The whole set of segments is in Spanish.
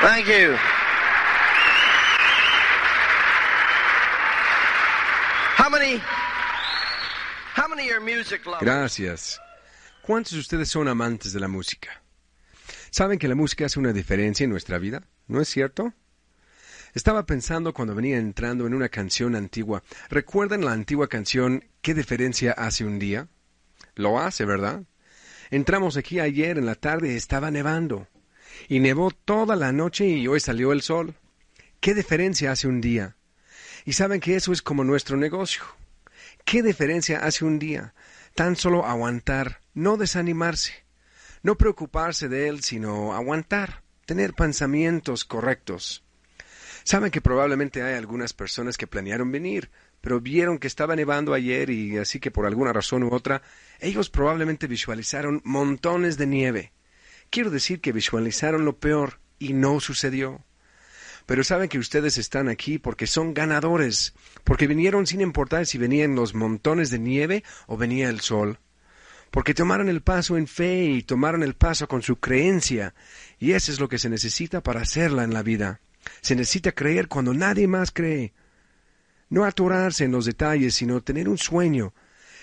Thank you. How many, are music lovers? Gracias. ¿Cuántos de ustedes son amantes de la música? ¿Saben que la música hace una diferencia en nuestra vida? ¿No es cierto? Estaba pensando cuando venía entrando en una canción antigua. ¿Recuerdan la antigua canción ¿Qué diferencia hace un día? Lo hace, ¿verdad? Entramos aquí ayer en la tarde y estaba nevando. Y nevó toda la noche y hoy salió el sol. ¿Qué diferencia hace un día? Y saben que eso es como nuestro negocio. ¿Qué diferencia hace un día? Tan solo aguantar, no desanimarse, no preocuparse de él, sino aguantar, tener pensamientos correctos. Saben que probablemente hay algunas personas que planearon venir, pero vieron que estaba nevando ayer y así que por alguna razón u otra, ellos probablemente visualizaron montones de nieve. Quiero decir que visualizaron lo peor y no sucedió pero saben que ustedes están aquí porque son ganadores, porque vinieron sin importar si venían los montones de nieve o venía el sol, porque tomaron el paso en fe y tomaron el paso con su creencia, y eso es lo que se necesita para hacerla en la vida. Se necesita creer cuando nadie más cree. No atorarse en los detalles, sino tener un sueño.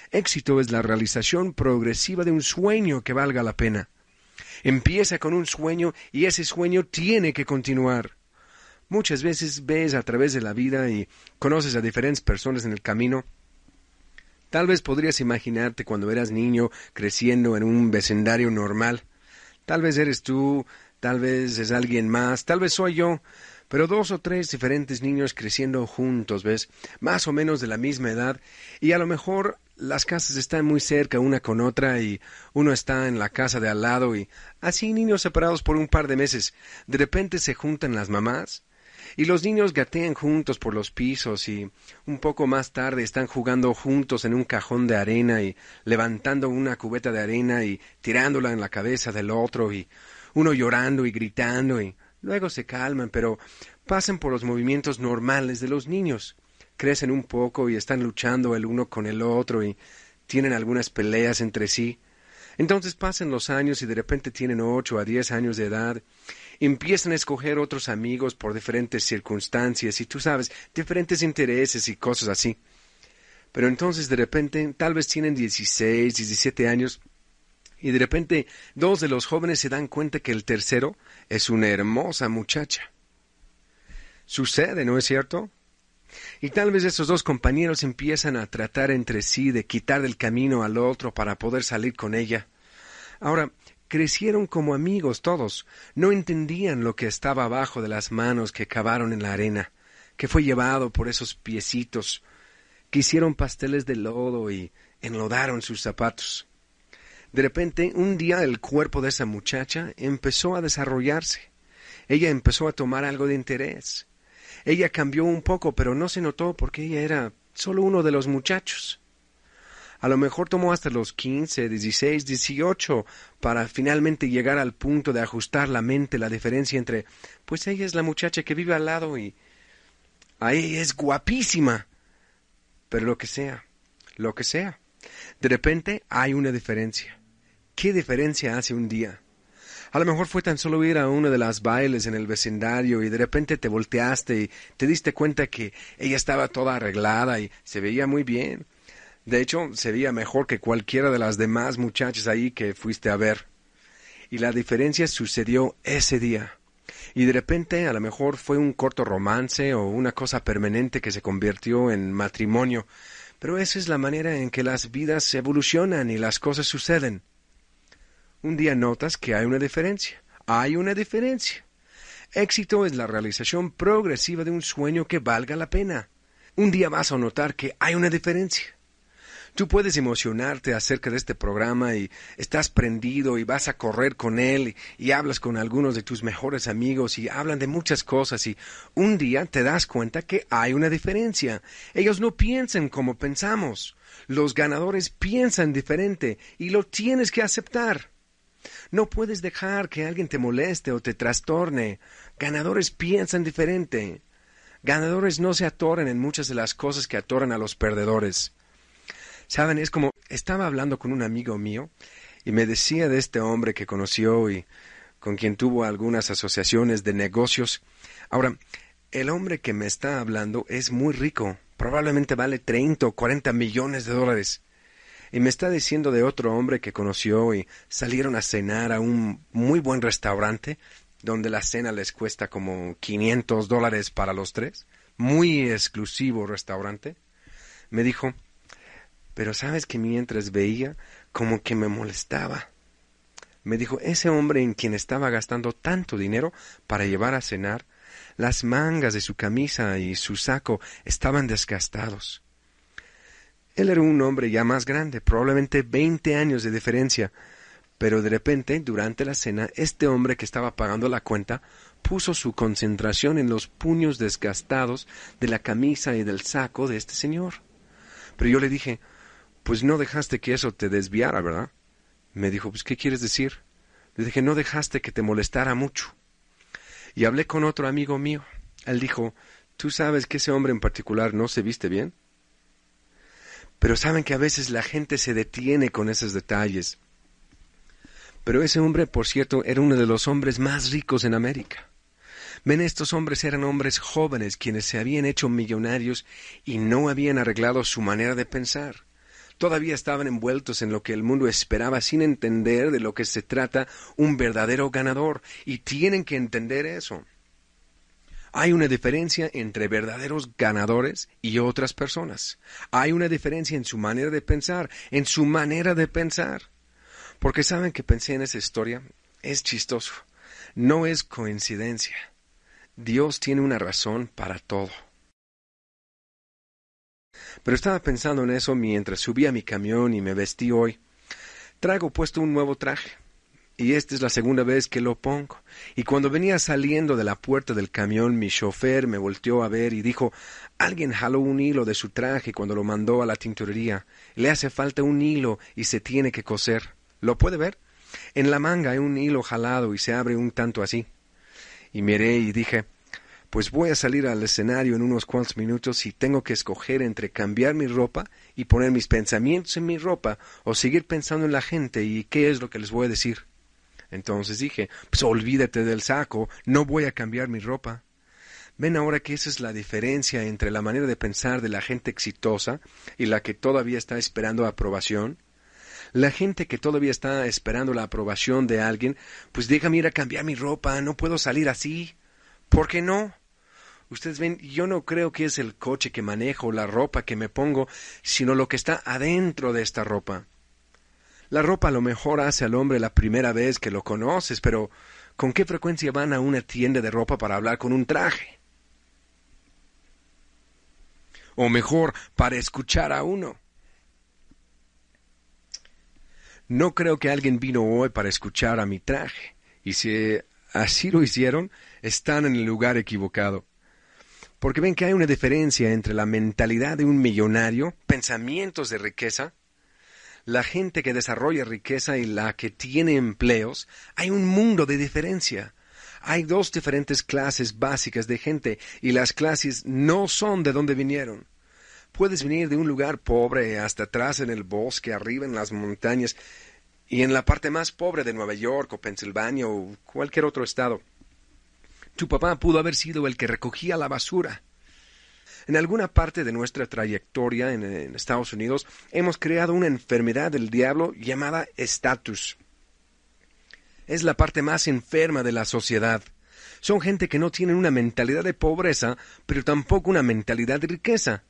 Éxito es la realización progresiva de un sueño que valga la pena. Empieza con un sueño y ese sueño tiene que continuar. Muchas veces ves a través de la vida y conoces a diferentes personas en el camino. Tal vez podrías imaginarte cuando eras niño creciendo en un vecindario normal. Tal vez eres tú, tal vez es alguien más, tal vez soy yo, pero dos o tres diferentes niños creciendo juntos, ¿ves? Más o menos de la misma edad, y a lo mejor las casas están muy cerca una con otra y uno está en la casa de al lado y así niños separados por un par de meses. De repente se juntan las mamás y los niños gatean juntos por los pisos y un poco más tarde están jugando juntos en un cajón de arena y levantando una cubeta de arena y tirándola en la cabeza del otro y uno llorando y gritando y luego se calman, pero pasan por los movimientos normales de los niños. Crecen un poco y están luchando el uno con el otro y tienen algunas peleas entre sí. Entonces pasan los años y de repente tienen ocho a diez años de edad empiezan a escoger otros amigos por diferentes circunstancias y tú sabes, diferentes intereses y cosas así. Pero entonces de repente, tal vez tienen 16, 17 años, y de repente dos de los jóvenes se dan cuenta que el tercero es una hermosa muchacha. Sucede, ¿no es cierto? Y tal vez esos dos compañeros empiezan a tratar entre sí de quitar del camino al otro para poder salir con ella. Ahora, crecieron como amigos todos, no entendían lo que estaba abajo de las manos que cavaron en la arena, que fue llevado por esos piecitos, que hicieron pasteles de lodo y enlodaron sus zapatos. De repente, un día el cuerpo de esa muchacha empezó a desarrollarse. Ella empezó a tomar algo de interés. Ella cambió un poco, pero no se notó porque ella era solo uno de los muchachos. A lo mejor tomó hasta los 15, 16, 18 para finalmente llegar al punto de ajustar la mente la diferencia entre, pues ella es la muchacha que vive al lado y ahí es guapísima. Pero lo que sea, lo que sea. De repente hay una diferencia. ¿Qué diferencia hace un día? A lo mejor fue tan solo ir a uno de las bailes en el vecindario y de repente te volteaste y te diste cuenta que ella estaba toda arreglada y se veía muy bien. De hecho, sería mejor que cualquiera de las demás muchachas ahí que fuiste a ver. Y la diferencia sucedió ese día. Y de repente a lo mejor fue un corto romance o una cosa permanente que se convirtió en matrimonio. Pero esa es la manera en que las vidas evolucionan y las cosas suceden. Un día notas que hay una diferencia. Hay una diferencia. Éxito es la realización progresiva de un sueño que valga la pena. Un día vas a notar que hay una diferencia. Tú puedes emocionarte acerca de este programa y estás prendido y vas a correr con él y, hablas con algunos de tus mejores amigos y hablan de muchas cosas y un día te das cuenta que hay una diferencia. Ellos no piensan como pensamos. Los ganadores piensan diferente y lo tienes que aceptar. No puedes dejar que alguien te moleste o te trastorne. Ganadores piensan diferente. Ganadores no se atoran en muchas de las cosas que atoran a los perdedores. Saben, es como estaba hablando con un amigo mío y me decía de este hombre que conoció y con quien tuvo algunas asociaciones de negocios. Ahora, el hombre que me está hablando es muy rico, probablemente vale 30 o 40 millones de dólares. Y me está diciendo de otro hombre que conoció y salieron a cenar a un muy buen restaurante donde la cena les cuesta como 500 dólares para los tres. Muy exclusivo restaurante. Me dijo, pero sabes que mientras veía, como que me molestaba. Me dijo, ese hombre en quien estaba gastando tanto dinero para llevar a cenar, las mangas de su camisa y su saco estaban desgastados. Él era un hombre ya más grande, probablemente veinte años de diferencia, pero de repente, durante la cena, este hombre que estaba pagando la cuenta puso su concentración en los puños desgastados de la camisa y del saco de este señor. Pero yo le dije, pues no dejaste que eso te desviara, ¿verdad? Me dijo, pues ¿qué quieres decir? Le dije, no dejaste que te molestara mucho. Y hablé con otro amigo mío. Él dijo, ¿tú sabes que ese hombre en particular no se viste bien? Pero saben que a veces la gente se detiene con esos detalles. Pero ese hombre, por cierto, era uno de los hombres más ricos en América. Ven, estos hombres eran hombres jóvenes quienes se habían hecho millonarios y no habían arreglado su manera de pensar todavía estaban envueltos en lo que el mundo esperaba sin entender de lo que se trata un verdadero ganador, y tienen que entender eso. Hay una diferencia entre verdaderos ganadores y otras personas. Hay una diferencia en su manera de pensar, en su manera de pensar. Porque saben que pensé en esa historia, es chistoso, no es coincidencia. Dios tiene una razón para todo. Pero estaba pensando en eso mientras subía a mi camión y me vestí hoy. Traigo puesto un nuevo traje. Y esta es la segunda vez que lo pongo. Y cuando venía saliendo de la puerta del camión, mi chofer me volteó a ver y dijo Alguien jaló un hilo de su traje cuando lo mandó a la tintorería. Le hace falta un hilo y se tiene que coser. ¿Lo puede ver? En la manga hay un hilo jalado y se abre un tanto así. Y miré y dije pues voy a salir al escenario en unos cuantos minutos y tengo que escoger entre cambiar mi ropa y poner mis pensamientos en mi ropa o seguir pensando en la gente y qué es lo que les voy a decir. Entonces dije, pues olvídate del saco, no voy a cambiar mi ropa. Ven ahora que esa es la diferencia entre la manera de pensar de la gente exitosa y la que todavía está esperando aprobación. La gente que todavía está esperando la aprobación de alguien, pues déjame ir a cambiar mi ropa, no puedo salir así. ¿Por qué no? Ustedes ven, yo no creo que es el coche que manejo, la ropa que me pongo, sino lo que está adentro de esta ropa. La ropa a lo mejor hace al hombre la primera vez que lo conoces, pero ¿con qué frecuencia van a una tienda de ropa para hablar con un traje? O mejor, para escuchar a uno. No creo que alguien vino hoy para escuchar a mi traje, y si así lo hicieron, están en el lugar equivocado. Porque ven que hay una diferencia entre la mentalidad de un millonario, pensamientos de riqueza, la gente que desarrolla riqueza y la que tiene empleos, hay un mundo de diferencia. Hay dos diferentes clases básicas de gente y las clases no son de donde vinieron. Puedes venir de un lugar pobre hasta atrás en el bosque, arriba en las montañas y en la parte más pobre de Nueva York o Pensilvania o cualquier otro estado. Tu papá pudo haber sido el que recogía la basura. En alguna parte de nuestra trayectoria en, Estados Unidos hemos creado una enfermedad del diablo llamada estatus. Es la parte más enferma de la sociedad. Son gente que no tienen una mentalidad de pobreza, pero tampoco una mentalidad de riqueza.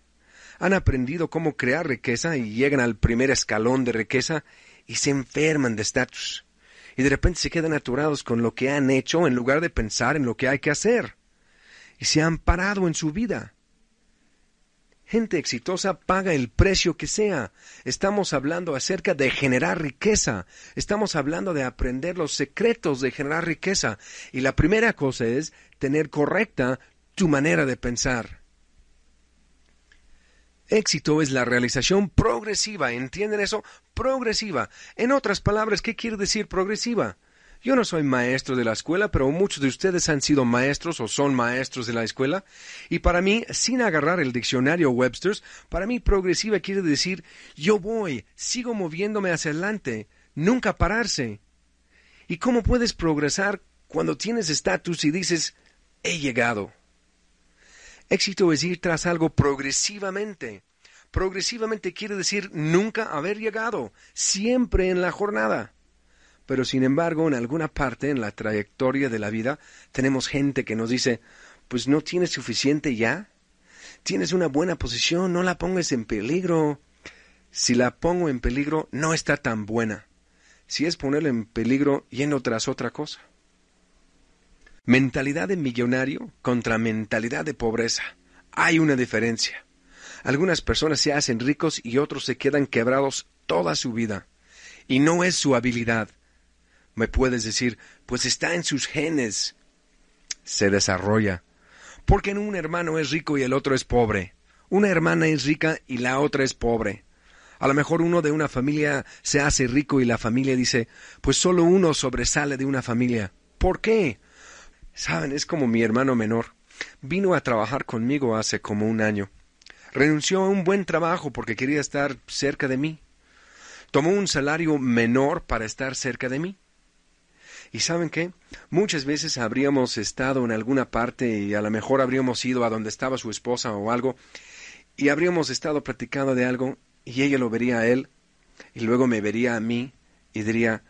Han aprendido cómo crear riqueza y llegan al primer escalón de riqueza y se enferman de estatus y de repente se quedan aturados con lo que han hecho en lugar de pensar en lo que hay que hacer. Y se han parado en su vida. Gente exitosa paga el precio que sea. Estamos hablando acerca de generar riqueza. Estamos hablando de aprender los secretos de generar riqueza. Y la primera cosa es tener correcta tu manera de pensar. Éxito es la realización progresiva. ¿Entienden eso? Progresiva. En otras palabras, ¿qué quiere decir progresiva? Yo no soy maestro de la escuela, pero muchos de ustedes han sido maestros o son maestros de la escuela. Y para mí, sin agarrar el diccionario Webster's, para mí progresiva quiere decir yo voy, sigo moviéndome hacia adelante, nunca pararse. ¿Y cómo puedes progresar cuando tienes estatus y dices he llegado? Éxito es ir tras algo progresivamente. Progresivamente quiere decir nunca haber llegado, siempre en la jornada. Pero sin embargo, en alguna parte en la trayectoria de la vida, tenemos gente que nos dice, pues no tienes suficiente ya. Tienes una buena posición, no la pongas en peligro. Si la pongo en peligro, no está tan buena. Si es ponerla en peligro yendo tras otra cosa. Mentalidad de millonario contra mentalidad de pobreza. Hay una diferencia. Algunas personas se hacen ricos y otros se quedan quebrados toda su vida. Y no es su habilidad, me puedes decir, pues está en sus genes. Se desarrolla. Porque un hermano es rico y el otro es pobre. Una hermana es rica y la otra es pobre. A lo mejor uno de una familia se hace rico y la familia dice, pues solo uno sobresale de una familia. ¿Por qué? Saben, es como mi hermano menor. Vino a trabajar conmigo hace como un año. Renunció a un buen trabajo porque quería estar cerca de mí. Tomó un salario menor para estar cerca de mí. Y saben qué? Muchas veces habríamos estado en alguna parte y a lo mejor habríamos ido a donde estaba su esposa o algo y habríamos estado platicando de algo y ella lo vería a él y luego me vería a mí y diría,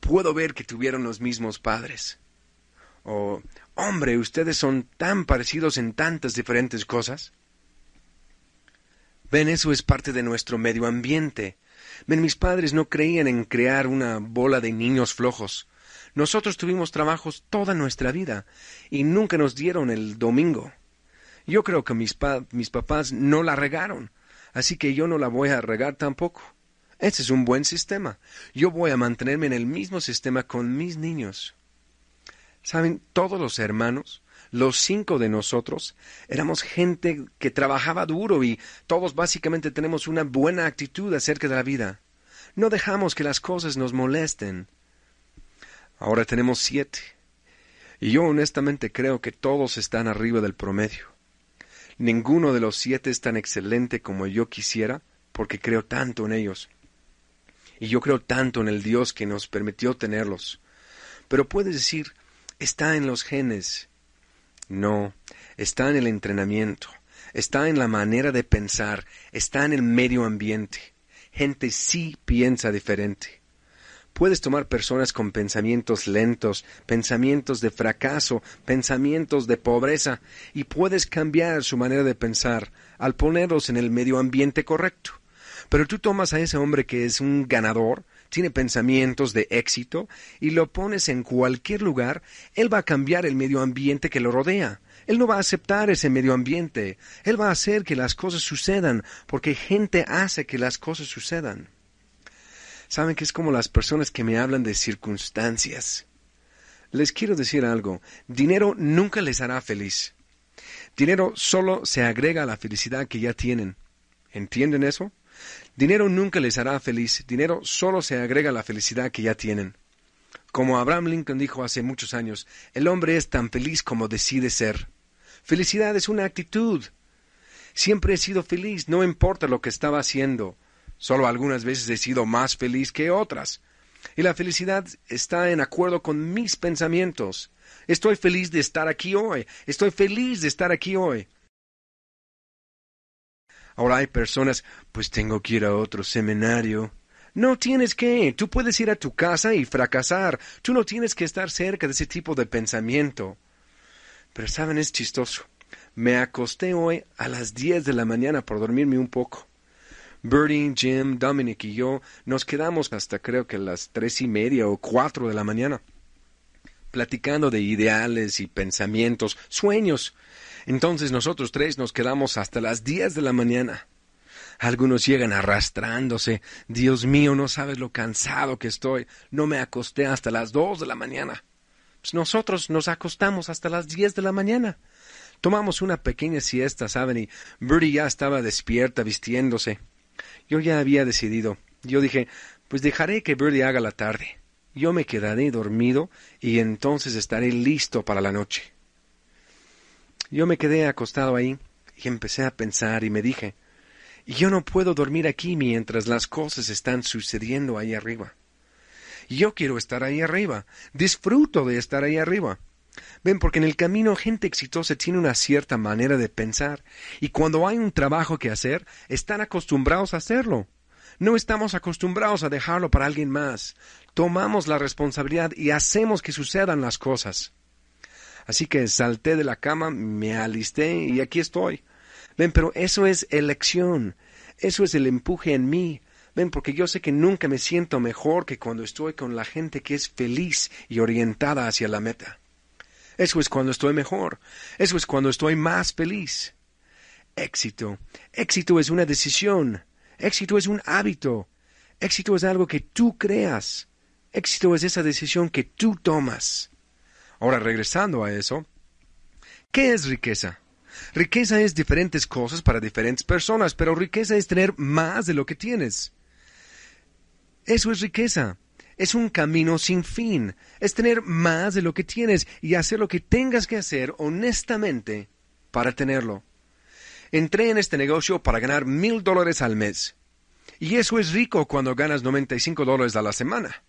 puedo ver que tuvieron los mismos padres. O, hombre, ustedes son tan parecidos en tantas diferentes cosas. Ven, eso es parte de nuestro medio ambiente. Ven, mis padres no creían en crear una bola de niños flojos. Nosotros tuvimos trabajos toda nuestra vida y nunca nos dieron el domingo. Yo creo que mis, mis papás no la regaron, así que yo no la voy a regar tampoco. Ese es un buen sistema. Yo voy a mantenerme en el mismo sistema con mis niños. Saben, todos los hermanos, los cinco de nosotros, éramos gente que trabajaba duro y todos básicamente tenemos una buena actitud acerca de la vida. No dejamos que las cosas nos molesten. Ahora tenemos siete. Y yo honestamente creo que todos están arriba del promedio. Ninguno de los siete es tan excelente como yo quisiera, porque creo tanto en ellos. Y yo creo tanto en el Dios que nos permitió tenerlos. Pero puedes decir, está en los genes. No, está en el entrenamiento, está en la manera de pensar, está en el medio ambiente. Gente sí piensa diferente. Puedes tomar personas con pensamientos lentos, pensamientos de fracaso, pensamientos de pobreza, y puedes cambiar su manera de pensar al ponerlos en el medio ambiente correcto. Pero tú tomas a ese hombre que es un ganador, tiene pensamientos de éxito, y lo pones en cualquier lugar, él va a cambiar el medio ambiente que lo rodea. Él no va a aceptar ese medio ambiente. Él va a hacer que las cosas sucedan, porque gente hace que las cosas sucedan. Saben que es como las personas que me hablan de circunstancias. Les quiero decir algo, dinero nunca les hará feliz. Dinero solo se agrega a la felicidad que ya tienen. ¿Entienden eso? Dinero nunca les hará feliz, dinero solo se agrega a la felicidad que ya tienen. Como Abraham Lincoln dijo hace muchos años, el hombre es tan feliz como decide ser. Felicidad es una actitud. Siempre he sido feliz, no importa lo que estaba haciendo, Solo algunas veces he sido más feliz que otras. Y la felicidad está en acuerdo con mis pensamientos. Estoy feliz de estar aquí hoy. Estoy feliz de estar aquí hoy. Ahora hay personas, pues tengo que ir a otro seminario. No tienes que. Tú puedes ir a tu casa y fracasar. Tú no tienes que estar cerca de ese tipo de pensamiento. Pero saben, es chistoso. Me acosté hoy a las diez de la mañana por dormirme un poco. Bertie, Jim, Dominic y yo nos quedamos hasta creo que las tres y media o cuatro de la mañana. platicando de ideales y pensamientos, sueños. Entonces nosotros tres nos quedamos hasta las diez de la mañana. Algunos llegan arrastrándose. Dios mío, no sabes lo cansado que estoy. No me acosté hasta las dos de la mañana. Pues nosotros nos acostamos hasta las diez de la mañana. Tomamos una pequeña siesta, ¿saben? Y Birdie ya estaba despierta, vistiéndose. Yo ya había decidido. Yo dije, pues dejaré que Birdie haga la tarde. Yo me quedaré dormido y entonces estaré listo para la noche. Yo me quedé acostado ahí y empecé a pensar y me dije, yo no puedo dormir aquí mientras las cosas están sucediendo ahí arriba. Yo quiero estar ahí arriba, disfruto de estar ahí arriba. Ven, porque en el camino gente exitosa tiene una cierta manera de pensar, y cuando hay un trabajo que hacer, están acostumbrados a hacerlo. No estamos acostumbrados a dejarlo para alguien más. Tomamos la responsabilidad y hacemos que sucedan las cosas. Así que salté de la cama, me alisté y aquí estoy. Ven, pero eso es elección. Eso es el empuje en mí. Ven, porque yo sé que nunca me siento mejor que cuando estoy con la gente que es feliz y orientada hacia la meta. Eso es cuando estoy mejor. Eso es cuando estoy más feliz. Éxito. Éxito es una decisión. Éxito es un hábito. Éxito es algo que tú creas. Éxito es esa decisión que tú tomas. Ahora, regresando a eso, ¿qué es riqueza? Riqueza es diferentes cosas para diferentes personas, pero riqueza es tener más de lo que tienes. Eso es riqueza. Es un camino sin fin. Es tener más de lo que tienes y hacer lo que tengas que hacer honestamente para tenerlo. Entré en este negocio para ganar mil dólares al mes. Y eso es rico cuando ganas 95 dólares a la semana.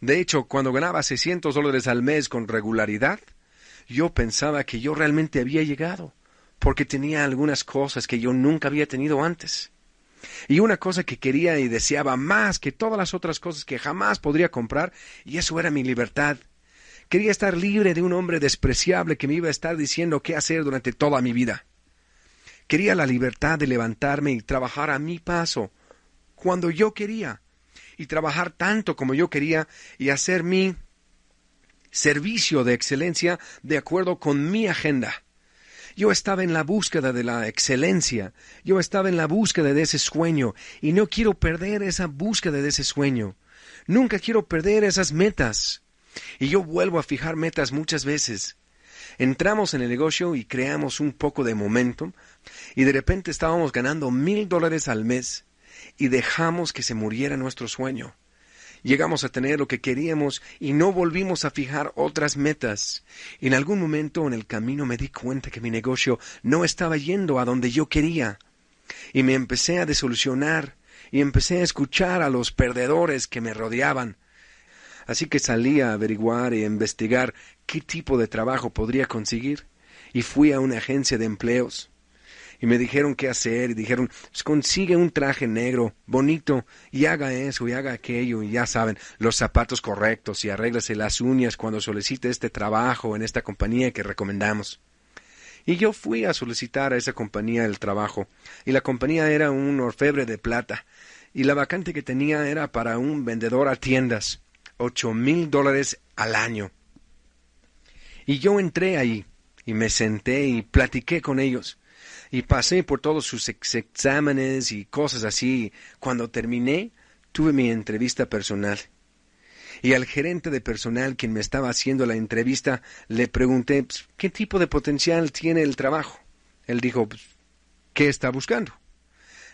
De hecho, cuando ganaba 600 dólares al mes con regularidad, yo pensaba que yo realmente había llegado, porque tenía algunas cosas que yo nunca había tenido antes. Y una cosa que quería y deseaba más que todas las otras cosas que jamás podría comprar, y eso era mi libertad. Quería estar libre de un hombre despreciable que me iba a estar diciendo qué hacer durante toda mi vida. Quería la libertad de levantarme y trabajar a mi paso, cuando yo quería, y trabajar tanto como yo quería y hacer mi servicio de excelencia de acuerdo con mi agenda. Yo estaba en la búsqueda de la excelencia, yo estaba en la búsqueda de ese sueño, y no quiero perder esa búsqueda de ese sueño. Nunca quiero perder esas metas. Y yo vuelvo a fijar metas muchas veces. Entramos en el negocio y creamos un poco de momentum, y de repente estábamos ganando mil dólares al mes y dejamos que se muriera nuestro sueño. Llegamos a tener lo que queríamos y no volvimos a fijar otras metas. En algún momento en el camino me di cuenta que mi negocio no estaba yendo a donde yo quería. Y me empecé a desolucionar y empecé a escuchar a los perdedores que me rodeaban. Así que salí a averiguar e investigar qué tipo de trabajo podría conseguir y fui a una agencia de empleos y me dijeron qué hacer y dijeron, pues, consigue un traje negro, bonito, y haga eso y haga aquello, y ya saben, los zapatos correctos y arréglase las uñas cuando solicite este trabajo en esta compañía que recomendamos. Y yo fui a solicitar a esa compañía el trabajo, y la compañía era un orfebre de plata, y la vacante que tenía era para un vendedor a tiendas, ocho mil dólares al año. Y yo entré ahí, y me senté y platiqué con ellos y pasé por todos sus exámenes y cosas así. Cuando terminé, tuve mi entrevista personal. Y al gerente de personal quien me estaba haciendo la entrevista le pregunté pues, qué tipo de potencial tiene el trabajo. Él dijo, pues, ¿qué está buscando?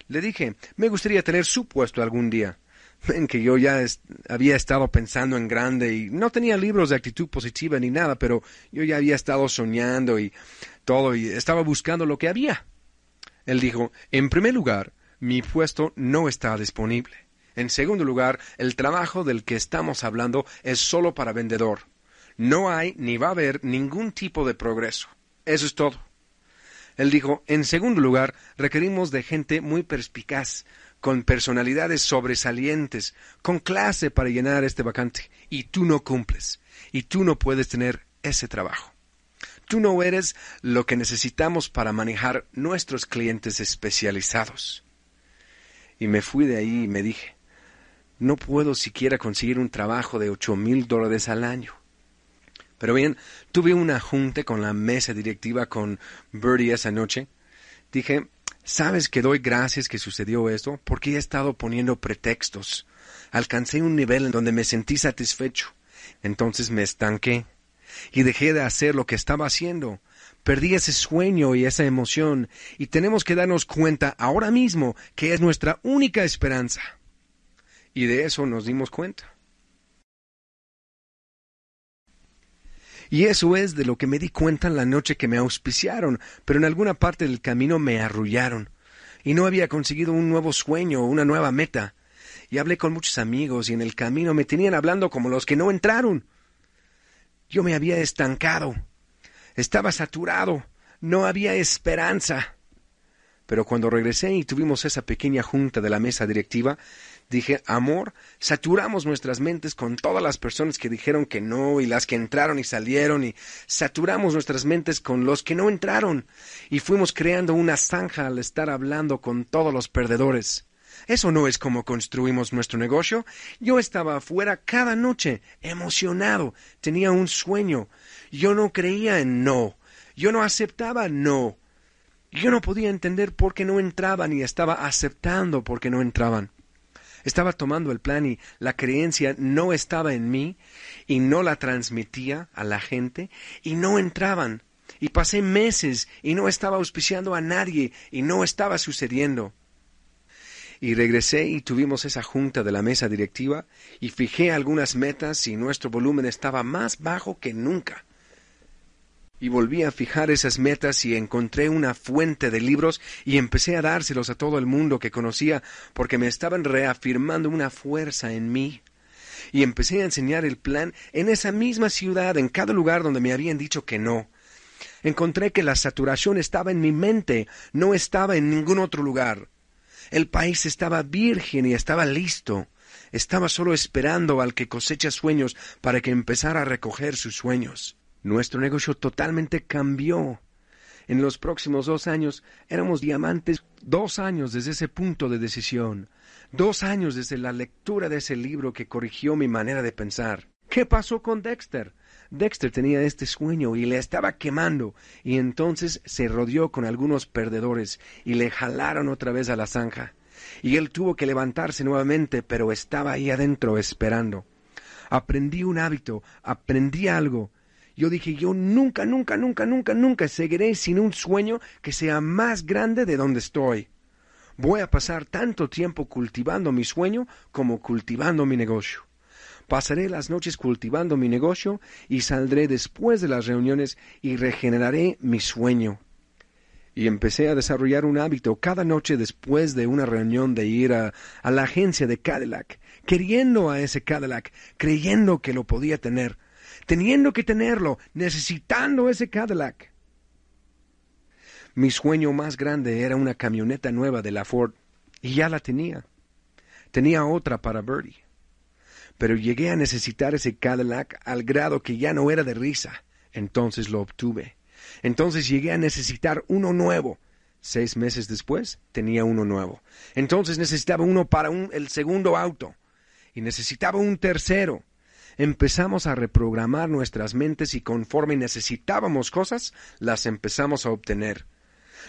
Le dije, me gustaría tener su puesto algún día. Ven que yo ya había estado pensando en grande y no tenía libros de actitud positiva ni nada, pero yo ya había estado soñando y todo y estaba buscando lo que había. Él dijo, en primer lugar, mi puesto no está disponible. En segundo lugar, el trabajo del que estamos hablando es solo para vendedor. No hay ni va a haber ningún tipo de progreso. Eso es todo. Él dijo, en segundo lugar, requerimos de gente muy perspicaz, con personalidades sobresalientes, con clase para llenar este vacante. Y tú no cumples. Y tú no puedes tener ese trabajo. Tú no eres lo que necesitamos para manejar nuestros clientes especializados. Y me fui de ahí y me dije, no puedo siquiera conseguir un trabajo de ocho mil dólares al año. Pero bien, tuve una junta con la mesa directiva con Birdie esa noche. Dije, ¿sabes que doy gracias que sucedió esto? Porque he estado poniendo pretextos. Alcancé un nivel en donde me sentí satisfecho. Entonces me estanqué y dejé de hacer lo que estaba haciendo. Perdí ese sueño y esa emoción y tenemos que darnos cuenta ahora mismo que es nuestra única esperanza. Y de eso nos dimos cuenta. Y eso es de lo que me di cuenta en la noche que me auspiciaron, pero en alguna parte del camino me arrullaron. Y no había conseguido un nuevo sueño o una nueva meta. Y hablé con muchos amigos y en el camino me tenían hablando como los que no entraron. Yo me había estancado. Estaba saturado. No había esperanza. Pero cuando regresé y tuvimos esa pequeña junta de la mesa directiva, Dije, amor, saturamos nuestras mentes con todas las personas que dijeron que no y las que entraron y salieron y saturamos nuestras mentes con los que no entraron y fuimos creando una zanja al estar hablando con todos los perdedores. Eso no es como construimos nuestro negocio. Yo estaba afuera cada noche, emocionado, tenía un sueño. Yo no creía en no. Yo no aceptaba no. Yo no podía entender por qué no entraban y estaba aceptando por qué no entraban. Estaba tomando el plan y la creencia no estaba en mí y no la transmitía a la gente y no entraban. Y pasé meses y no estaba auspiciando a nadie y no estaba sucediendo. Y regresé y tuvimos esa junta de la mesa directiva y fijé algunas metas y nuestro volumen estaba más bajo que nunca y volví a fijar esas metas y encontré una fuente de libros y empecé a dárselos a todo el mundo que conocía porque me estaban reafirmando una fuerza en mí. Y empecé a enseñar el plan en esa misma ciudad, en cada lugar donde me habían dicho que no. Encontré que la saturación estaba en mi mente, no estaba en ningún otro lugar. El país estaba virgen y estaba listo. Estaba solo esperando al que cosecha sueños para que empezara a recoger sus sueños. Nuestro negocio totalmente cambió. En los próximos dos años éramos diamantes, dos años desde ese punto de decisión, dos años desde la lectura de ese libro que corrigió mi manera de pensar. ¿Qué pasó con Dexter? Dexter tenía este sueño y le estaba quemando, y entonces se rodeó con algunos perdedores y le jalaron otra vez a la zanja. Y él tuvo que levantarse nuevamente, pero estaba ahí adentro esperando. Aprendí un hábito, aprendí algo, yo dije, yo nunca, nunca, nunca, nunca, nunca seguiré sin un sueño que sea más grande de donde estoy. Voy a pasar tanto tiempo cultivando mi sueño como cultivando mi negocio. Pasaré las noches cultivando mi negocio y saldré después de las reuniones y regeneraré mi sueño. Y empecé a desarrollar un hábito cada noche después de una reunión de ir a, a la agencia de Cadillac, queriendo a ese Cadillac, creyendo que lo podía tener, teniendo que tenerlo, necesitando ese Cadillac. Mi sueño más grande era una camioneta nueva de la Ford, y ya la tenía. Tenía otra para Birdie. Pero llegué a necesitar ese Cadillac al grado que ya no era de risa. Entonces lo obtuve. Entonces llegué a necesitar uno nuevo. Seis meses después tenía uno nuevo. Entonces necesitaba uno para el segundo auto. Y necesitaba un tercero empezamos a reprogramar nuestras mentes y conforme necesitábamos cosas, las empezamos a obtener.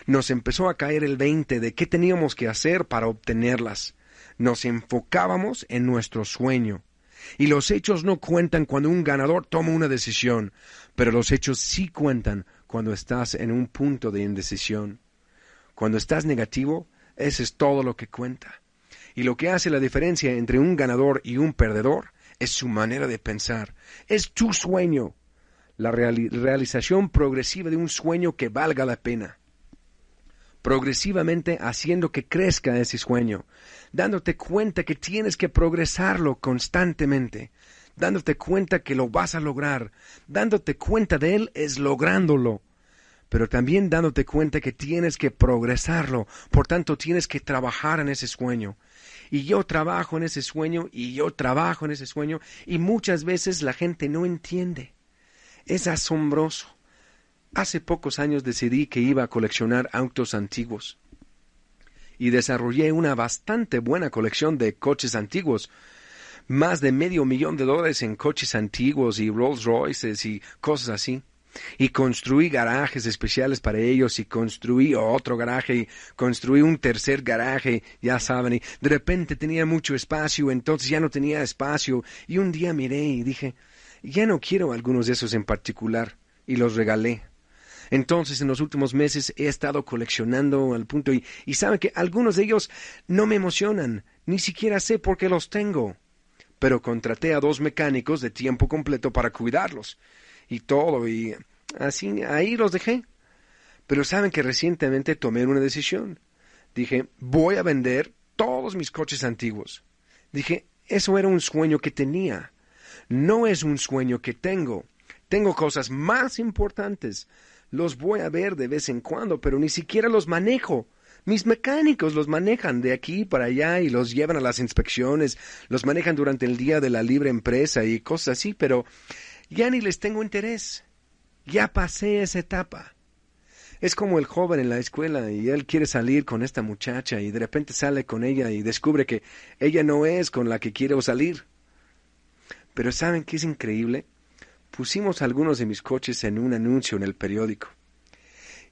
Nos empezó a caer el veinte de qué teníamos que hacer para obtenerlas. Nos enfocábamos en nuestro sueño. Y los hechos no cuentan cuando un ganador toma una decisión, pero los hechos sí cuentan cuando estás en un punto de indecisión. Cuando estás negativo, ese es todo lo que cuenta. Y lo que hace la diferencia entre un ganador y un perdedor es su manera de pensar, es tu sueño, la realización progresiva de un sueño que valga la pena. Progresivamente haciendo que crezca ese sueño, dándote cuenta que tienes que progresarlo constantemente, dándote cuenta que lo vas a lograr, dándote cuenta de él es lográndolo pero también dándote cuenta que tienes que progresarlo, por tanto tienes que trabajar en ese sueño y yo trabajo en ese sueño y yo trabajo en ese sueño y muchas veces la gente no entiende. Es asombroso. Hace pocos años decidí que iba a coleccionar autos antiguos y desarrollé una bastante buena colección de coches antiguos, más de medio millón de dólares en coches antiguos y Rolls Royces y cosas así. Y construí garajes especiales para ellos y construí otro garaje y construí un tercer garaje, ya saben, y de repente tenía mucho espacio, entonces ya no tenía espacio y un día miré y dije, ya no quiero algunos de esos en particular y los regalé. Entonces, en los últimos meses he estado coleccionando al punto y, y saben que algunos de ellos no me emocionan, ni siquiera sé por qué los tengo. Pero contraté a dos mecánicos de tiempo completo para cuidarlos y todo, y así ahí los dejé. Pero saben que recientemente tomé una decisión. Dije, voy a vender todos mis coches antiguos. Dije, eso era un sueño que tenía. No es un sueño que tengo. Tengo cosas más importantes. Los voy a ver de vez en cuando, pero ni siquiera los manejo. Mis mecánicos los manejan de aquí para allá y los llevan a las inspecciones, los manejan durante el día de la libre empresa y cosas así, pero ya ni les tengo interés. Ya pasé esa etapa. Es como el joven en la escuela y él quiere salir con esta muchacha y de repente sale con ella y descubre que ella no es con la que quiere salir. Pero ¿saben qué es increíble? Pusimos algunos de mis coches en un anuncio en el periódico.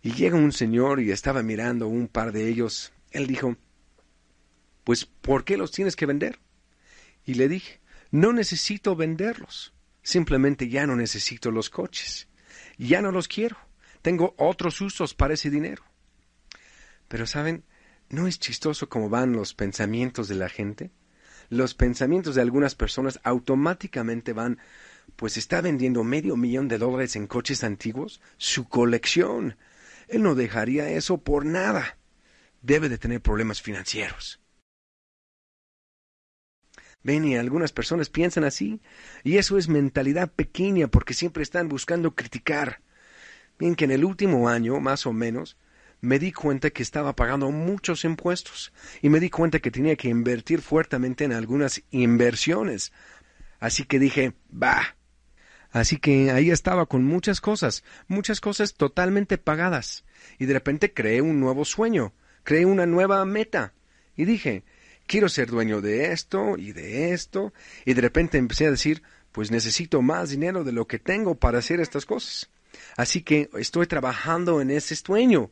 Y llega un señor y estaba mirando un par de ellos. Él dijo, Pues, ¿por qué los tienes que vender? Y le dije, No necesito venderlos. Simplemente ya no necesito los coches. Ya no los quiero. Tengo otros usos para ese dinero. Pero, ¿saben? ¿No es chistoso cómo van los pensamientos de la gente? Los pensamientos de algunas personas automáticamente van pues está vendiendo medio millón de dólares en coches antiguos, su colección. Él no dejaría eso por nada. Debe de tener problemas financieros. Ven, y algunas personas piensan así, y eso es mentalidad pequeña porque siempre están buscando criticar. Bien que en el último año, más o menos, me di cuenta que estaba pagando muchos impuestos y me di cuenta que tenía que invertir fuertemente en algunas inversiones. Así que dije, bah, Así que ahí estaba con muchas cosas, muchas cosas totalmente pagadas. Y de repente creé un nuevo sueño, creé una nueva meta. Y dije, quiero ser dueño de esto y de esto. Y de repente empecé a decir, pues necesito más dinero de lo que tengo para hacer estas cosas. Así que estoy trabajando en ese sueño.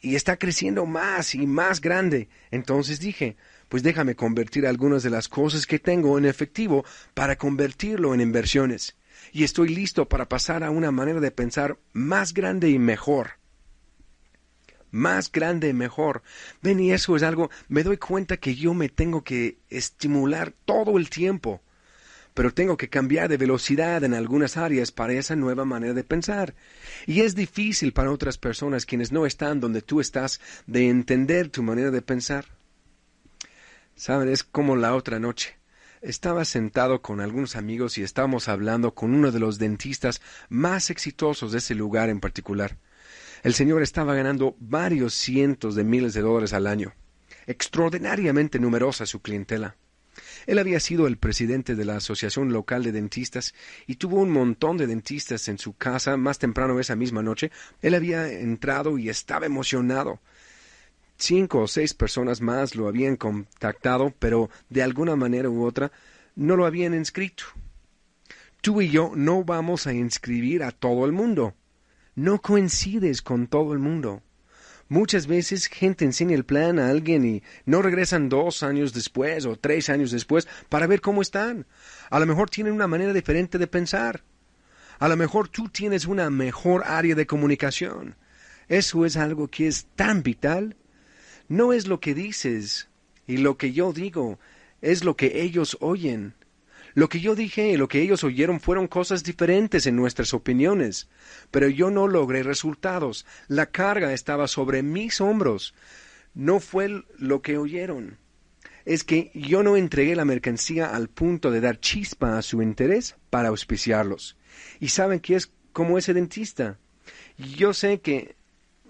Y está creciendo más y más grande. Entonces dije, pues déjame convertir algunas de las cosas que tengo en efectivo para convertirlo en inversiones y estoy listo para pasar a una manera de pensar más grande y mejor. Más grande mejor. Ven, y eso es algo, me doy cuenta que yo me tengo que estimular todo el tiempo, pero tengo que cambiar de velocidad en algunas áreas para esa nueva manera de pensar. Y es difícil para otras personas quienes no están donde tú estás de entender tu manera de pensar. Saben, es como la otra noche. Estaba sentado con algunos amigos y estábamos hablando con uno de los dentistas más exitosos de ese lugar en particular. El señor estaba ganando varios cientos de miles de dólares al año. Extraordinariamente numerosa su clientela. Él había sido el presidente de la Asociación Local de Dentistas y tuvo un montón de dentistas en su casa más temprano esa misma noche. Él había entrado y estaba emocionado cinco o seis personas más lo habían contactado, pero de alguna manera u otra no lo habían inscrito. Tú y yo no vamos a inscribir a todo el mundo. No coincides con todo el mundo. Muchas veces gente enseña el plan a alguien y no regresan dos años después o tres años después para ver cómo están. A lo mejor tienen una manera diferente de pensar. A lo mejor tú tienes una mejor área de comunicación. Eso es algo que es tan vital no es lo que dices y lo que yo digo, es lo que ellos oyen. Lo que yo dije y lo que ellos oyeron fueron cosas diferentes en nuestras opiniones, pero yo no logré resultados. La carga estaba sobre mis hombros. No fue lo que oyeron. Es que yo no entregué la mercancía al punto de dar chispa a su interés para auspiciarlos. Y saben que es como ese dentista. Yo sé que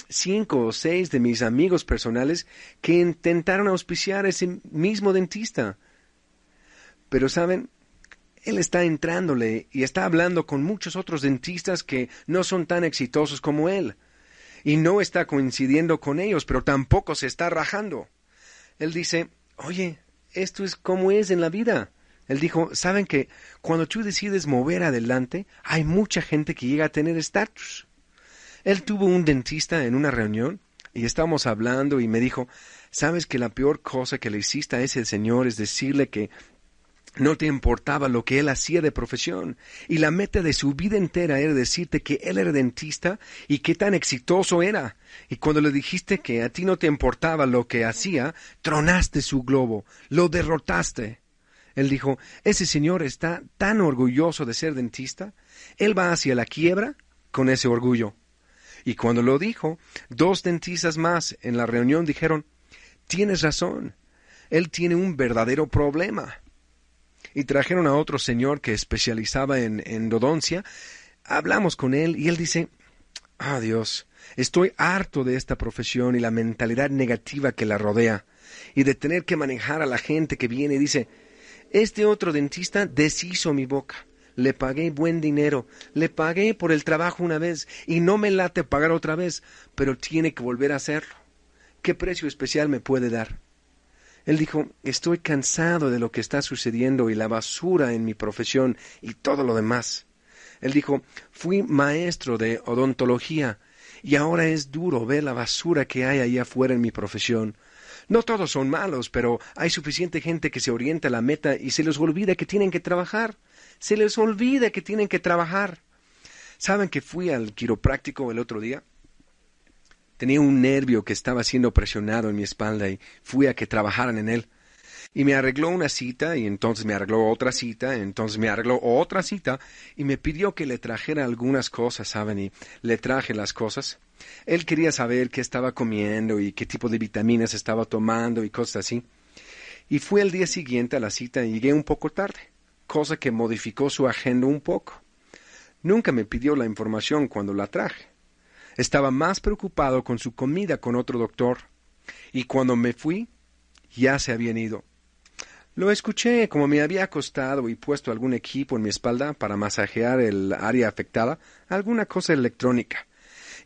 cinco o seis de mis amigos personales que intentaron auspiciar a ese mismo dentista. Pero saben, él está entrándole y está hablando con muchos otros dentistas que no son tan exitosos como él. Y no está coincidiendo con ellos, pero tampoco se está rajando. Él dice, oye, esto es como es en la vida. Él dijo, saben que cuando tú decides mover adelante, hay mucha gente que llega a tener estatus. Él tuvo un dentista en una reunión y estábamos hablando y me dijo, sabes que la peor cosa que le hiciste a ese señor es decirle que no te importaba lo que él hacía de profesión, y la meta de su vida entera era decirte que él era dentista y qué tan exitoso era. Y cuando le dijiste que a ti no te importaba lo que hacía, tronaste su globo, lo derrotaste. Él dijo, ese señor está tan orgulloso de ser dentista, él va hacia la quiebra con ese orgullo. Y cuando lo dijo, dos dentistas más en la reunión dijeron, tienes razón, él tiene un verdadero problema y trajeron a otro señor que especializaba en endodoncia. Hablamos con él y él dice, ah Dios, estoy harto de esta profesión y la mentalidad negativa que la rodea y de tener que manejar a la gente que viene y dice, este otro dentista deshizo mi boca. Le pagué buen dinero, le pagué por el trabajo una vez y no me late pagar otra vez, pero tiene que volver a hacerlo. ¿Qué precio especial me puede dar? Él dijo, estoy cansado de lo que está sucediendo y la basura en mi profesión y todo lo demás. Él dijo, fui maestro de odontología y ahora es duro ver la basura que hay ahí afuera en mi profesión. No todos son malos, pero hay suficiente gente que se orienta a la meta y se les olvida que tienen que trabajar. Se les olvida que tienen que trabajar. ¿Saben que fui al quiropráctico el otro día? Tenía un nervio que estaba siendo presionado en mi espalda y fui a que trabajaran en él. Y me arregló una cita y entonces me arregló otra cita, entonces me arregló otra cita y me pidió que le trajera algunas cosas, ¿saben? Y le traje las cosas. Él quería saber qué estaba comiendo y qué tipo de vitaminas estaba tomando y cosas así. Y fui el día siguiente a la cita y llegué un poco tarde, cosa que modificó su agenda un poco. Nunca me pidió la información cuando la traje. Estaba más preocupado con su comida con otro doctor, y cuando me fui, ya se habían ido. Lo escuché como me había acostado y puesto algún equipo en mi espalda para masajear el área afectada, alguna cosa electrónica,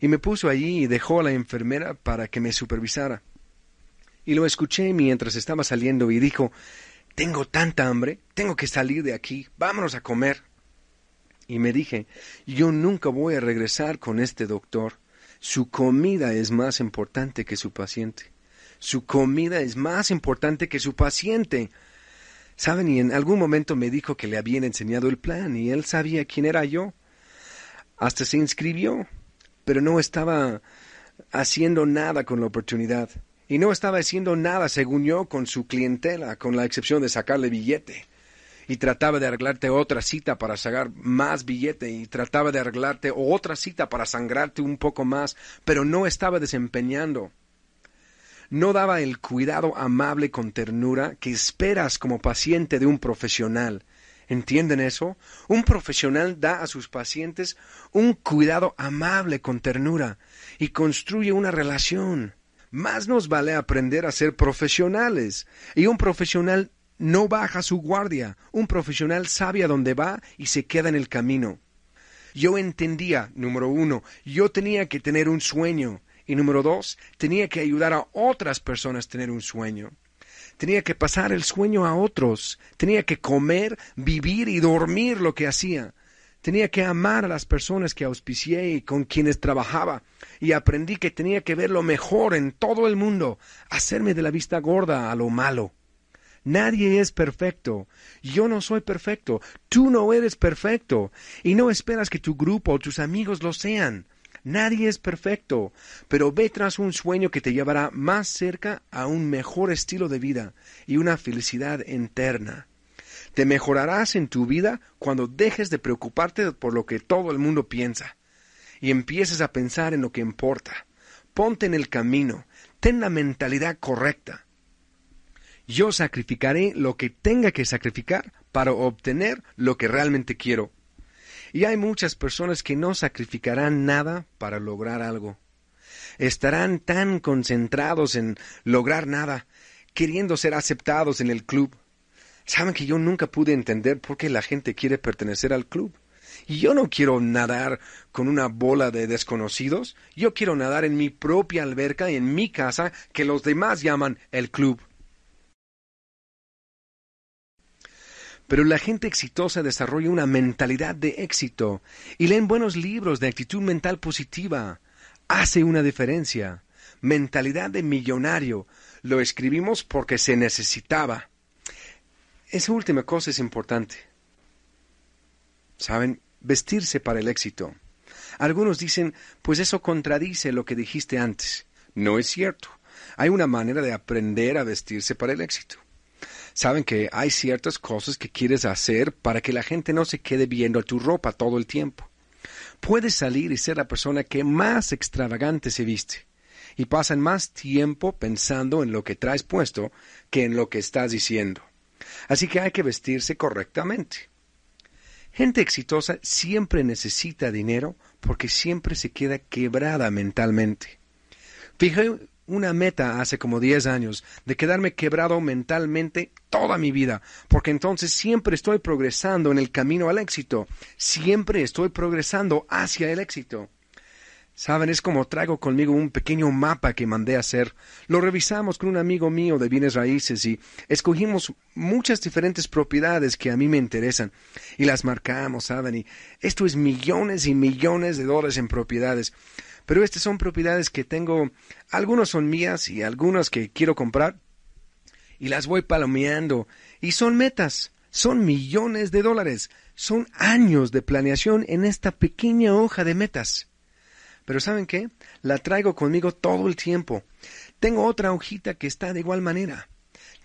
y me puso allí y dejó a la enfermera para que me supervisara. Y lo escuché mientras estaba saliendo y dijo Tengo tanta hambre, tengo que salir de aquí, vámonos a comer. Y me dije Yo nunca voy a regresar con este doctor. Su comida es más importante que su paciente. Su comida es más importante que su paciente. Saben, y en algún momento me dijo que le habían enseñado el plan y él sabía quién era yo. Hasta se inscribió, pero no estaba haciendo nada con la oportunidad. Y no estaba haciendo nada, según yo, con su clientela, con la excepción de sacarle billete y trataba de arreglarte otra cita para sacar más billete y trataba de arreglarte otra cita para sangrarte un poco más, pero no estaba desempeñando. No daba el cuidado amable con ternura que esperas como paciente de un profesional. ¿Entienden eso? Un profesional da a sus pacientes un cuidado amable con ternura y construye una relación. Más nos vale aprender a ser profesionales. Y un profesional no baja su guardia. Un profesional sabe a dónde va y se queda en el camino. Yo entendía, número uno, yo tenía que tener un sueño. Y número dos, tenía que ayudar a otras personas a tener un sueño. Tenía que pasar el sueño a otros. Tenía que comer, vivir y dormir lo que hacía. Tenía que amar a las personas que auspicié y con quienes trabajaba. Y aprendí que tenía que ver lo mejor en todo el mundo, hacerme de la vista gorda a lo malo. Nadie es perfecto. Yo no soy perfecto. Tú no eres perfecto. Y no esperas que tu grupo o tus amigos lo sean. Nadie es perfecto, pero ve tras un sueño que te llevará más cerca a un mejor estilo de vida y una felicidad interna. Te mejorarás en tu vida cuando dejes de preocuparte por lo que todo el mundo piensa y empieces a pensar en lo que importa. Ponte en el camino, ten la mentalidad correcta yo sacrificaré lo que tenga que sacrificar para obtener lo que realmente quiero. Y hay muchas personas que no sacrificarán nada para lograr algo. Estarán tan concentrados en lograr nada, queriendo ser aceptados en el club. Saben que yo nunca pude entender por qué la gente quiere pertenecer al club. Y yo no quiero nadar con una bola de desconocidos, yo quiero nadar en mi propia alberca, en mi casa, que los demás llaman el club. Pero la gente exitosa desarrolla una mentalidad de éxito y leen buenos libros de actitud mental positiva. Hace una diferencia. Mentalidad de millonario. Lo escribimos porque se necesitaba. Esa última cosa es importante. ¿Saben? Vestirse para el éxito. Algunos dicen, pues eso contradice lo que dijiste antes. No es cierto. Hay una manera de aprender a vestirse para el éxito. Saben que hay ciertas cosas que quieres hacer para que la gente no se quede viendo tu ropa todo el tiempo. Puedes salir y ser la persona que más extravagante se viste y pasan más tiempo pensando en lo que traes puesto que en lo que estás diciendo. Así que hay que vestirse correctamente. Gente exitosa siempre necesita dinero porque siempre se queda quebrada mentalmente. Una meta hace como 10 años de quedarme quebrado mentalmente toda mi vida, porque entonces siempre estoy progresando en el camino al éxito, siempre estoy progresando hacia el éxito. Saben, es como traigo conmigo un pequeño mapa que mandé a hacer. Lo revisamos con un amigo mío de bienes raíces y escogimos muchas diferentes propiedades que a mí me interesan y las marcamos, ¿saben? Y esto es millones y millones de dólares en propiedades. Pero estas son propiedades que tengo, algunas son mías y algunas que quiero comprar y las voy palomeando y son metas, son millones de dólares, son años de planeación en esta pequeña hoja de metas. Pero ¿saben qué? La traigo conmigo todo el tiempo. Tengo otra hojita que está de igual manera.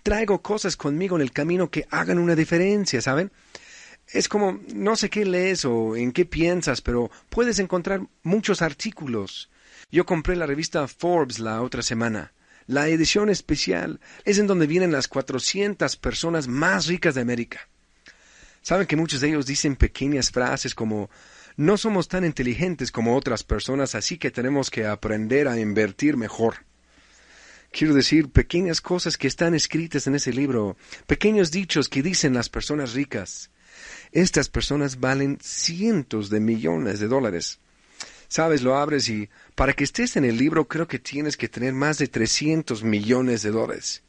Traigo cosas conmigo en el camino que hagan una diferencia, ¿saben? Es como, no sé qué lees o en qué piensas, pero puedes encontrar muchos artículos. Yo compré la revista Forbes la otra semana. La edición especial es en donde vienen las 400 personas más ricas de América. Saben que muchos de ellos dicen pequeñas frases como no somos tan inteligentes como otras personas, así que tenemos que aprender a invertir mejor. Quiero decir, pequeñas cosas que están escritas en ese libro, pequeños dichos que dicen las personas ricas. Estas personas valen cientos de millones de dólares. Sabes, lo abres y para que estés en el libro creo que tienes que tener más de 300 millones de dólares.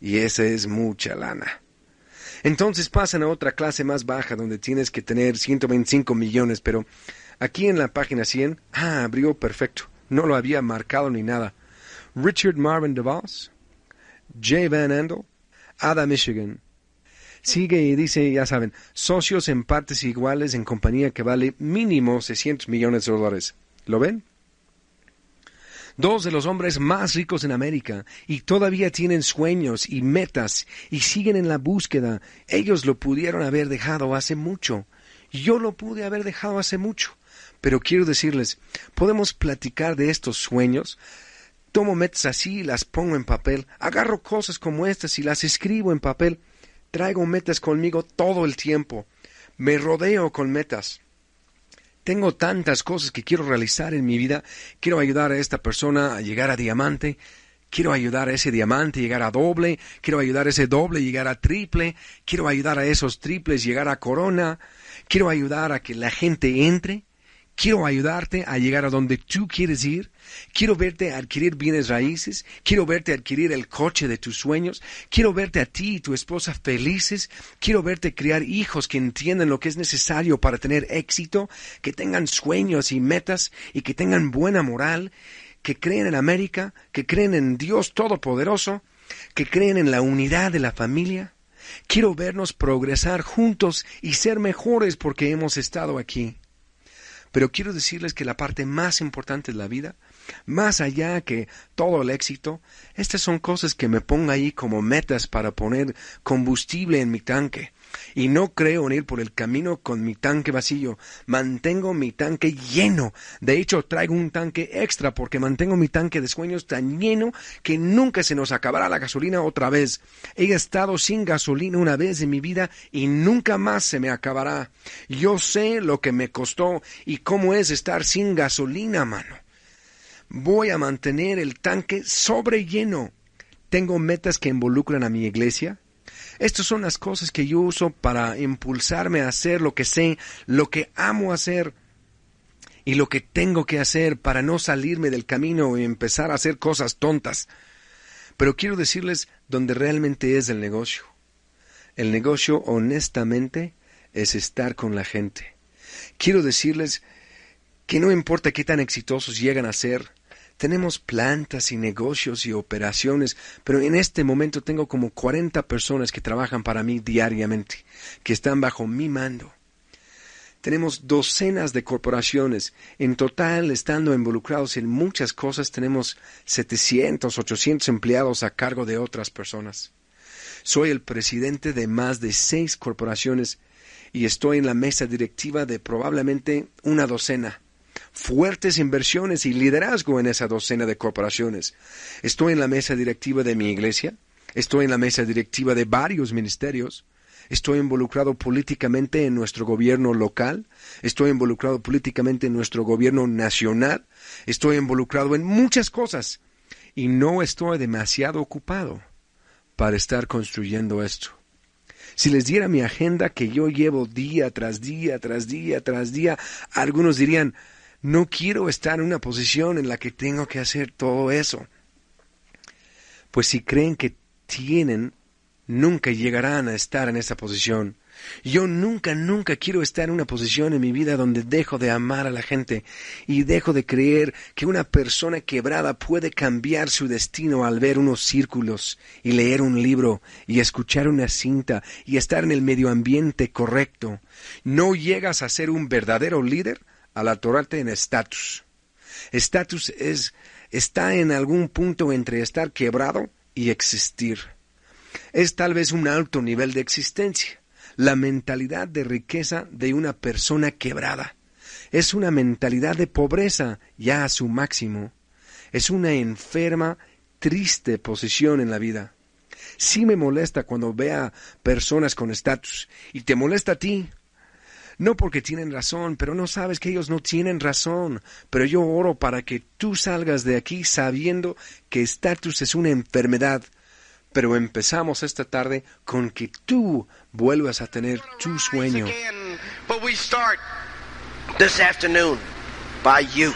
Y esa es mucha lana. Entonces pasan a otra clase más baja donde tienes que tener 125 millones, pero aquí en la página 100, ah, abrió perfecto. No lo había marcado ni nada. Richard Marvin DeVos, Jay Van Andel, Ada Michigan. Sigue y dice, ya saben, socios en partes iguales en compañía que vale mínimo 600 millones de dólares. ¿Lo ven? dos de los hombres más ricos en América, y todavía tienen sueños y metas y siguen en la búsqueda. Ellos lo pudieron haber dejado hace mucho. Yo lo pude haber dejado hace mucho. Pero quiero decirles, podemos platicar de estos sueños. Tomo metas así y las pongo en papel. Agarro cosas como estas y las escribo en papel. Traigo metas conmigo todo el tiempo. Me rodeo con metas. Tengo tantas cosas que quiero realizar en mi vida. Quiero ayudar a esta persona a llegar a diamante. Quiero ayudar a ese diamante a llegar a doble. Quiero ayudar a ese doble a llegar a triple. Quiero ayudar a esos triples a llegar a corona. Quiero ayudar a que la gente entre. Quiero ayudarte a llegar a donde tú quieres ir. Quiero verte adquirir bienes raíces. Quiero verte adquirir el coche de tus sueños. Quiero verte a ti y tu esposa felices. Quiero verte criar hijos que entiendan lo que es necesario para tener éxito, que tengan sueños y metas y que tengan buena moral, que creen en América, que creen en Dios Todopoderoso, que creen en la unidad de la familia. Quiero vernos progresar juntos y ser mejores porque hemos estado aquí. Pero quiero decirles que la parte más importante de la vida, más allá que todo el éxito, estas son cosas que me pongo ahí como metas para poner combustible en mi tanque. Y no creo en ir por el camino con mi tanque vacío. Mantengo mi tanque lleno. De hecho, traigo un tanque extra porque mantengo mi tanque de sueños tan lleno que nunca se nos acabará la gasolina otra vez. He estado sin gasolina una vez en mi vida y nunca más se me acabará. Yo sé lo que me costó y cómo es estar sin gasolina, mano. Voy a mantener el tanque sobre lleno. Tengo metas que involucran a mi iglesia, estas son las cosas que yo uso para impulsarme a hacer lo que sé, lo que amo hacer y lo que tengo que hacer para no salirme del camino y empezar a hacer cosas tontas. Pero quiero decirles donde realmente es el negocio. El negocio, honestamente, es estar con la gente. Quiero decirles que no importa qué tan exitosos llegan a ser, tenemos plantas y negocios y operaciones, pero en este momento tengo como 40 personas que trabajan para mí diariamente, que están bajo mi mando. Tenemos docenas de corporaciones. En total, estando involucrados en muchas cosas, tenemos 700, 800 empleados a cargo de otras personas. Soy el presidente de más de seis corporaciones y estoy en la mesa directiva de probablemente una docena fuertes inversiones y liderazgo en esa docena de corporaciones. Estoy en la mesa directiva de mi iglesia, estoy en la mesa directiva de varios ministerios, estoy involucrado políticamente en nuestro gobierno local, estoy involucrado políticamente en nuestro gobierno nacional, estoy involucrado en muchas cosas y no estoy demasiado ocupado para estar construyendo esto. Si les diera mi agenda que yo llevo día tras día, tras día, tras día, algunos dirían, no quiero estar en una posición en la que tengo que hacer todo eso. Pues si creen que tienen, nunca llegarán a estar en esa posición. Yo nunca, nunca quiero estar en una posición en mi vida donde dejo de amar a la gente y dejo de creer que una persona quebrada puede cambiar su destino al ver unos círculos y leer un libro y escuchar una cinta y estar en el medio ambiente correcto. No llegas a ser un verdadero líder al atorarte en estatus. Estatus es está en algún punto entre estar quebrado y existir. Es tal vez un alto nivel de existencia, la mentalidad de riqueza de una persona quebrada. Es una mentalidad de pobreza ya a su máximo. Es una enferma, triste posición en la vida. Sí me molesta cuando vea personas con estatus y te molesta a ti no porque tienen razón, pero no sabes que ellos no tienen razón. Pero yo oro para que tú salgas de aquí sabiendo que estatus es una enfermedad. Pero empezamos esta tarde con que tú vuelvas a tener tu sueño. This afternoon by you.